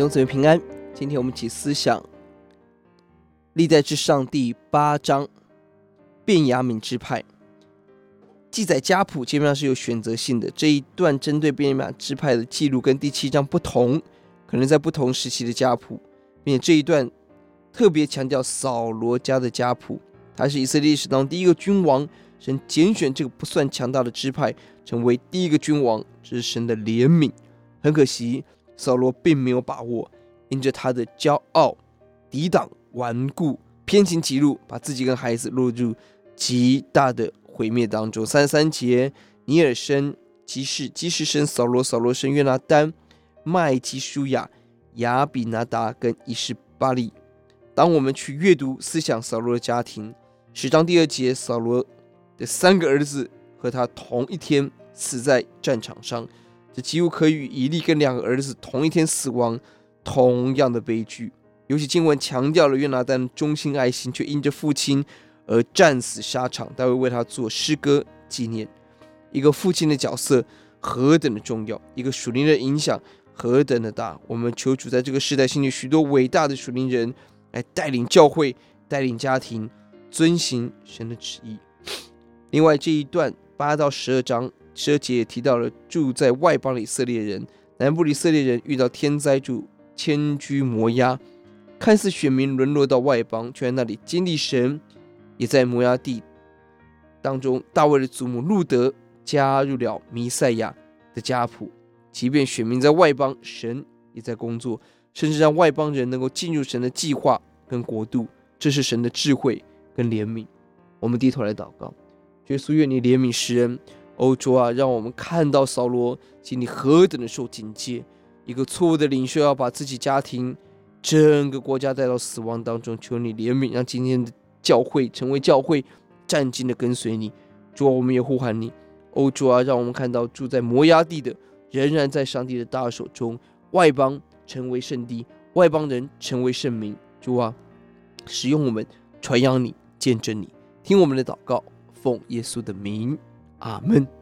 弟兄姊妹平安。今天我们一起思想历代至上第八章，便雅悯支派记载家谱基本上是有选择性的。这一段针对便雅悯支派的记录跟第七章不同，可能在不同时期的家谱，并且这一段特别强调扫罗家的家谱，他是以色列历史当中第一个君王，神拣选这个不算强大的支派成为第一个君王，这是神的怜悯。很可惜。扫罗并没有把握，因着他的骄傲、抵挡、顽固、偏行己路，把自己跟孩子落入极大的毁灭当中。三十三节，尼尔生基士，基士生扫罗，扫罗生约拿单、麦基舒亚、亚比拿达跟以士巴利。当我们去阅读思想扫罗的家庭，十章第二节，扫罗的三个儿子和他同一天死在战场上。这几乎可以与以利跟两个儿子同一天死亡，同样的悲剧。尤其经文强调了约拿单忠心爱心，却因着父亲而战死沙场。大卫为他做诗歌纪念。一个父亲的角色何等的重要，一个属灵的影响何等的大。我们求主在这个时代兴起许多伟大的属灵人来带领教会、带领家庭，遵行神的旨意。另外这一段八到十二章。十二节也提到了住在外邦的以色列人，南部的以色列人遇到天灾，就迁居摩押，看似选民沦落到外邦，却在那里经历神，也在摩押地当中，大卫的祖母路得加入了弥赛亚的家谱。即便选民在外邦，神也在工作，甚至让外邦人能够进入神的计划跟国度，这是神的智慧跟怜悯。我们低头来祷告，耶稣愿你怜悯世人。欧主啊，让我们看到扫罗心里何等的受警戒，一个错误的领袖要把自己家庭、整个国家带到死亡当中。求你怜悯，让今天的教会成为教会，战兢的跟随你。主啊，我们也呼喊你。欧主啊，让我们看到住在摩押地的仍然在上帝的大手中，外邦成为圣地，外邦人成为圣民。主啊，使用我们传扬你，见证你，听我们的祷告，奉耶稣的名。阿门。